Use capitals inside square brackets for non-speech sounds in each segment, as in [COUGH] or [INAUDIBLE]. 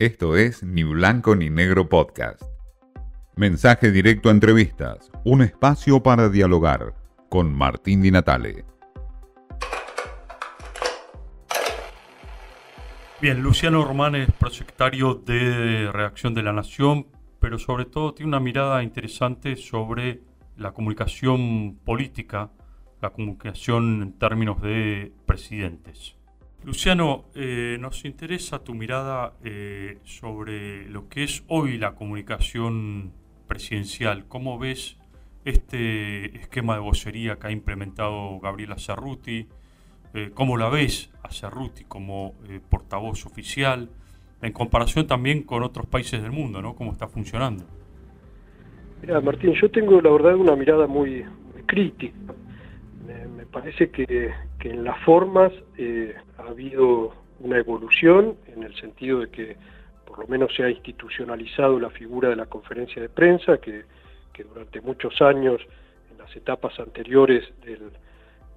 Esto es Ni Blanco ni Negro Podcast. Mensaje directo a entrevistas, un espacio para dialogar con Martín Di Natale. Bien, Luciano Román es proyectario de Reacción de la Nación, pero sobre todo tiene una mirada interesante sobre la comunicación política, la comunicación en términos de presidentes. Luciano, eh, nos interesa tu mirada eh, sobre lo que es hoy la comunicación presidencial. ¿Cómo ves este esquema de vocería que ha implementado Gabriela Cerruti? Eh, ¿Cómo la ves a Cerruti como portavoz oficial? En comparación también con otros países del mundo, ¿no? ¿Cómo está funcionando? Mira, Martín, yo tengo la verdad una mirada muy, crítica. Me, parece que, en las formas ha habido una evolución en el sentido de que por lo menos se ha institucionalizado la figura de la conferencia de prensa, que, durante muchos años, en las etapas anteriores de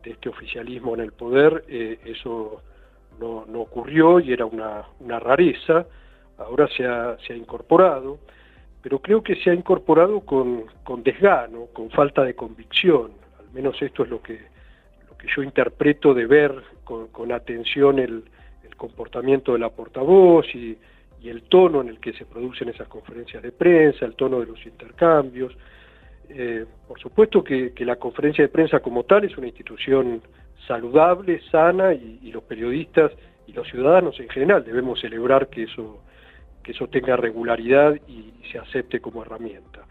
este oficialismo en el poder, eh, eso no, ocurrió y era una, rareza, ahora se ha, incorporado, pero creo que se ha incorporado con, desgano, con falta de convicción, al menos esto es lo que, que yo interpreto de ver con, atención el, comportamiento de la portavoz y, el tono en el que se producen esas conferencias de prensa, el tono de los intercambios. Eh, por supuesto que, la conferencia de prensa como tal es una institución saludable, sana, y, los periodistas y los ciudadanos en general debemos celebrar que eso, que eso tenga regularidad y, se acepte como herramienta.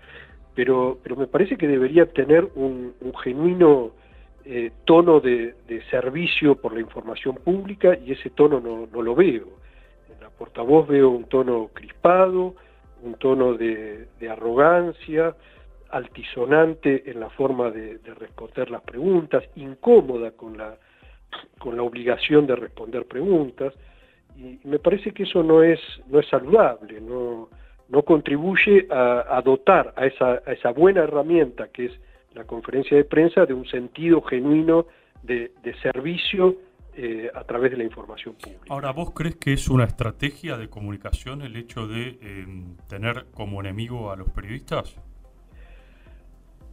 Pero, pero me parece que debería tener un genuino eh, tono de, servicio por la información pública y ese tono no, lo veo. En la portavoz veo un tono crispado, un tono de, arrogancia, altisonante en la forma de, responder las preguntas, incómoda con la, con la obligación de responder preguntas, y me parece que eso no es, no es saludable, no, no contribuye a, dotar a esa buena herramienta que es la conferencia de prensa de un sentido genuino de, servicio eh, a través de la información pública. Ahora, ¿vos crees que es una estrategia de comunicación el hecho de em, tener como enemigo a los periodistas?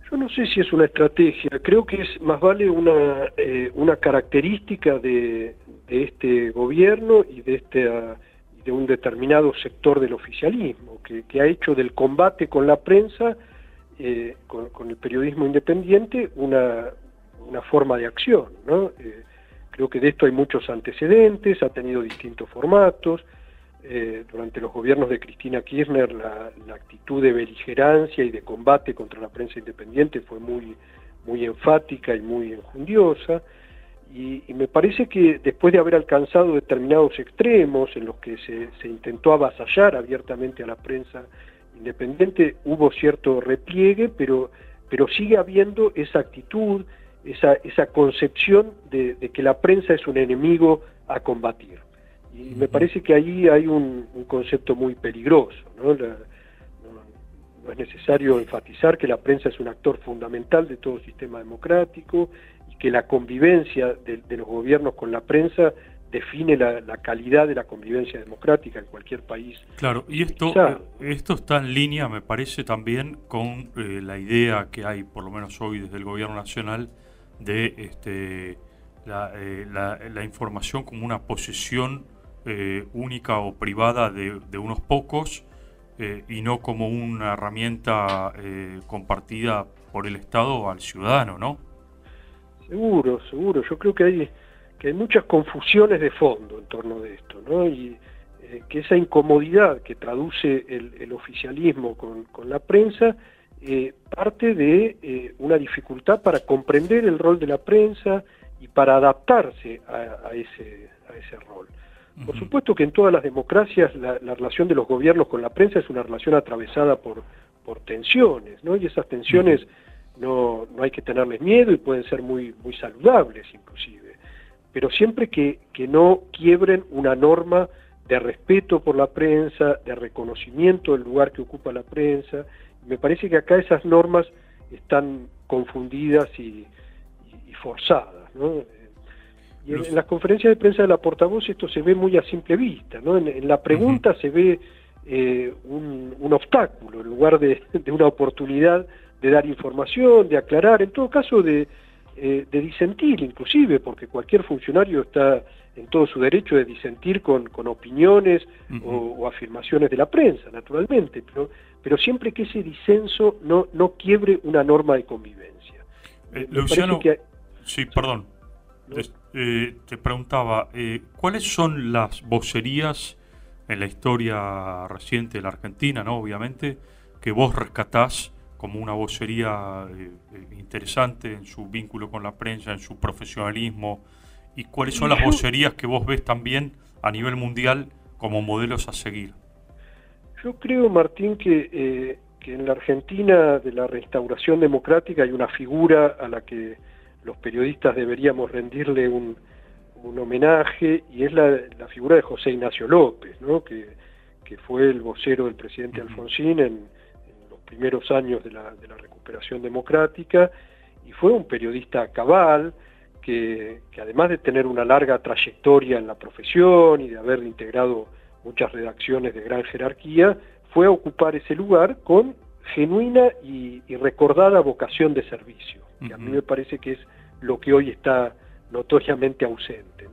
Yo no sé si es una estrategia, creo que es más vale una, eh, una característica de, este gobierno y de, este, ah, de un determinado sector del oficialismo, que, que ha hecho del combate con la prensa eh, con, el periodismo independiente una, forma de acción. Eh, creo que de esto hay muchos antecedentes, ha tenido distintos formatos. Eh, durante los gobiernos de Cristina Kirchner la, actitud de beligerancia y de combate contra la prensa independiente fue muy, muy enfática y muy enjundiosa. Y, me parece que después de haber alcanzado determinados extremos en los que se, se intentó avasallar abiertamente a la prensa Independiente hubo cierto repliegue, pero, pero sigue habiendo esa actitud, esa, esa concepción de, que la prensa es un enemigo a combatir. Y me parece que ahí hay un, concepto muy peligroso. ¿no? ¿no? es necesario enfatizar que la prensa es un actor fundamental de todo sistema democrático y que la convivencia de los gobiernos con la prensa define la, calidad de la convivencia democrática en cualquier país. Claro, y esto, esto está en línea, me parece, también con eh, la idea que hay, por lo menos hoy desde el gobierno nacional, de este, la, eh, la, información como una posesión eh, única o privada de, de unos pocos y no como una herramienta compartida por el Estado al ciudadano, ¿no? Seguro, seguro. Yo creo que hay que hay muchas confusiones de fondo en torno de esto, ¿no? Y eh, que esa incomodidad que traduce el, oficialismo con, la prensa eh, parte de eh, una dificultad para comprender el rol de la prensa y para adaptarse a, ese, a ese rol. Por supuesto que en todas las democracias la, relación de los gobiernos con la prensa es una relación atravesada por, por tensiones, ¿no? Y esas tensiones no, no hay que tenerles miedo y pueden ser muy, muy saludables inclusive pero siempre que, no quiebren una norma de respeto por la prensa, de reconocimiento del lugar que ocupa la prensa. Me parece que acá esas normas están confundidas y, forzadas. Y en, las conferencias de prensa de la portavoz esto se ve muy a simple vista, ¿no? En, la pregunta se ve eh, un, obstáculo en lugar de, una oportunidad de dar información, de aclarar, en todo caso de, eh, de disentir inclusive, porque cualquier funcionario está en todo su derecho de disentir con, con opiniones o, afirmaciones de la prensa, naturalmente, pero, pero siempre que ese disenso no, no quiebre una norma de convivencia. Eh, Luciano, sí, perdón, eh, te preguntaba, ¿cuáles son las vocerías en la historia reciente de la Argentina, ¿no? obviamente, que vos rescatás como una vocería interesante en su vínculo con la prensa, en su profesionalismo, y cuáles son las vocerías que vos ves también a nivel mundial como modelos a seguir. Yo creo, Martín, que, eh, que en la Argentina de la restauración democrática hay una figura a la que los periodistas deberíamos rendirle un, homenaje y es la, figura de José Ignacio López, ¿no? que, que fue el vocero del presidente Alfonsín en, primeros años de la, de la recuperación democrática y fue un periodista cabal, que, además de tener una larga trayectoria en la profesión y de haber integrado muchas redacciones de gran jerarquía, fue a ocupar ese lugar con genuina y, recordada vocación de servicio, que a mí me parece que es lo que hoy está notoriamente ausente.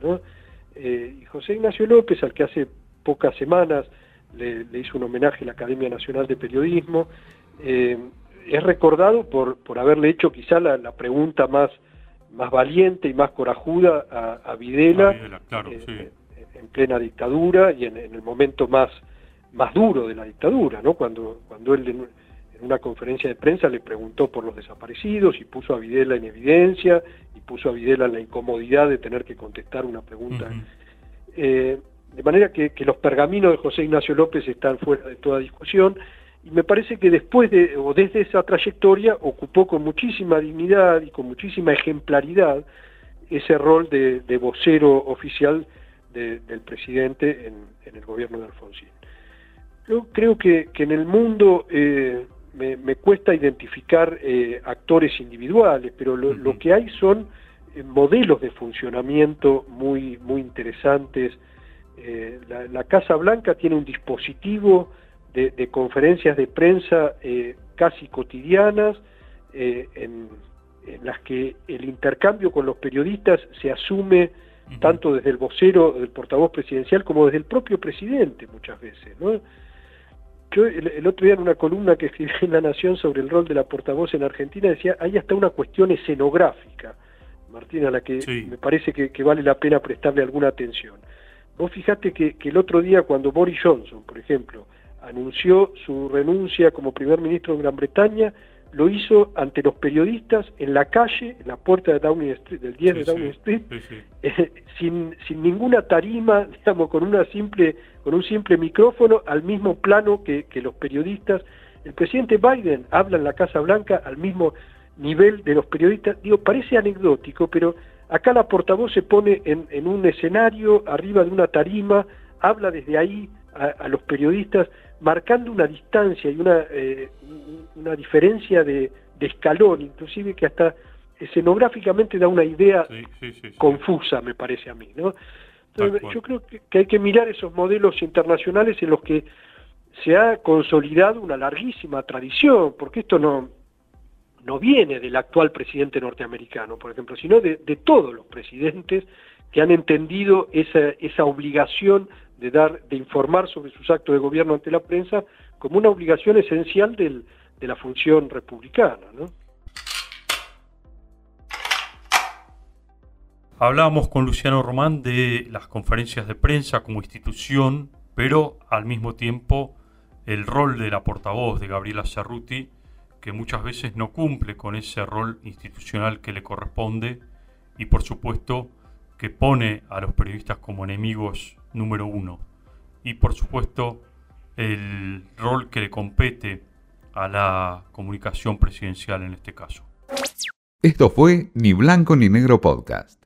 Eh, y José Ignacio López, al que hace pocas semanas le, hizo un homenaje a la Academia Nacional de Periodismo, eh, es recordado por, por haberle hecho quizá la pregunta más más valiente y más corajuda a, Videla, eh, en plena dictadura y en, el momento más, más duro de la dictadura, ¿no? cuando, cuando él en, una conferencia de prensa le preguntó por los desaparecidos y puso a Videla en evidencia y puso a Videla en la incomodidad de tener que contestar una pregunta. Eh, de manera que, que, los pergaminos de José Ignacio López están fuera de toda discusión y me parece que después de, o desde esa trayectoria, ocupó con muchísima dignidad y con muchísima ejemplaridad ese rol de, vocero oficial del presidente en, el gobierno de Alfonsín. Yo creo que, en el mundo eh, me, cuesta identificar eh, actores individuales, pero lo, que hay son eh, modelos de funcionamiento muy, muy interesantes. La, la Casa Blanca tiene un dispositivo de, conferencias de prensa eh, casi cotidianas, eh, en, las que el intercambio con los periodistas se asume tanto desde el vocero, del portavoz presidencial, como desde el propio presidente muchas veces. ¿no? Yo el, otro día en una columna que escribí en La Nación sobre el rol de la portavoz en Argentina decía, hay hasta una cuestión escenográfica, Martín, a la que me parece que, vale la pena prestarle alguna atención. Vos fijate que, que el otro día cuando Boris Johnson, por ejemplo, anunció su renuncia como primer ministro de Gran Bretaña, lo hizo ante los periodistas en la calle, en la puerta de Downing Street, del 10 de Downing Street, [LAUGHS] eh, sin, sin ninguna tarima, [LAUGHS] digamos, con una simple, con un simple micrófono, al mismo plano que, que los periodistas. El presidente Biden habla en la Casa Blanca al mismo nivel de los periodistas. Digo, parece anecdótico, pero acá la portavoz se pone en, en un escenario, arriba de una tarima, habla desde ahí a los periodistas marcando una distancia y una, eh, una diferencia de, escalón, inclusive que hasta escenográficamente da una idea confusa, me parece a mí. ¿no? yo creo que, hay que mirar esos modelos internacionales en los que se ha consolidado una larguísima tradición, porque esto no, no viene del actual presidente norteamericano, por ejemplo, sino de, de todos los presidentes que han entendido esa, esa obligación de dar, de informar sobre sus actos de gobierno ante la prensa como una obligación esencial de la función republicana. ¿no? Hablábamos con Luciano Román de las conferencias de prensa como institución, pero al mismo tiempo el rol de la portavoz de Gabriela Cerruti, que muchas veces no cumple con ese rol institucional que le corresponde y por supuesto que pone a los periodistas como enemigos número uno. Y por supuesto, el rol que le compete a la comunicación presidencial en este caso. Esto fue Ni Blanco ni Negro Podcast.